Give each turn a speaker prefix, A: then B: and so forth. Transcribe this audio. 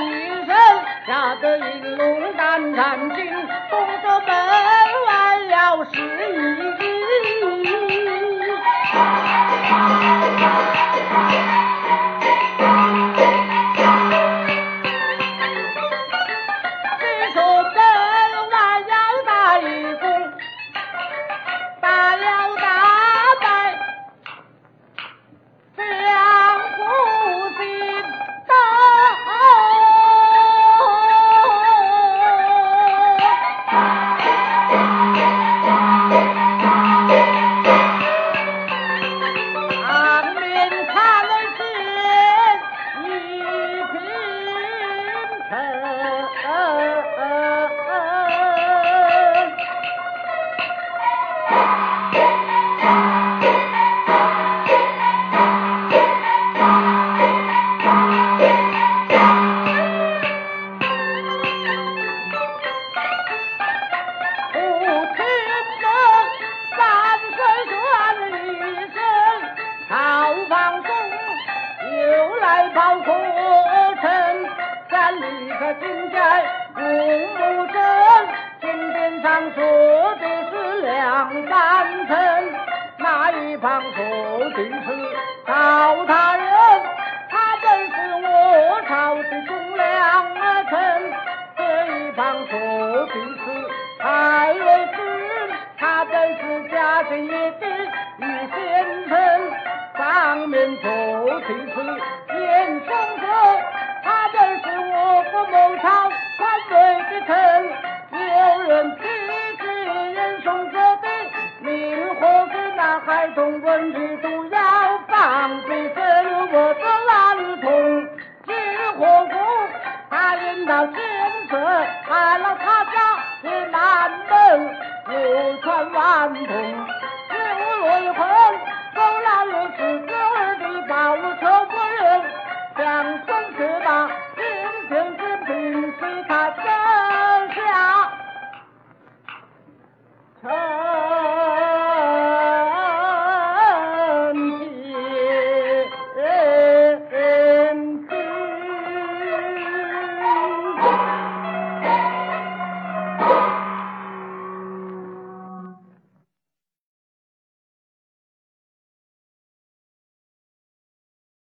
A: 迎神吓得银龙胆战惊东躲门外了十一听得三岁算一声，逃房中又来跑课程，咱离开金寨无木镇，金典上说的是两三层，那一旁说的是赵大人，他本是我朝的忠良臣，这一旁说的是太尉军，他本是家境也的一先生，上面说的是严嵩哥，他本是我国某朝官位的臣，有人提起严嵩哥的命或给那孩童文理都要放飞身，我的蓝童结火功，他引到建设，害了他家你南门五传万众又泪痕勾栏里是哥儿的报仇不忍孙僧自大因舅舅病逝他天下。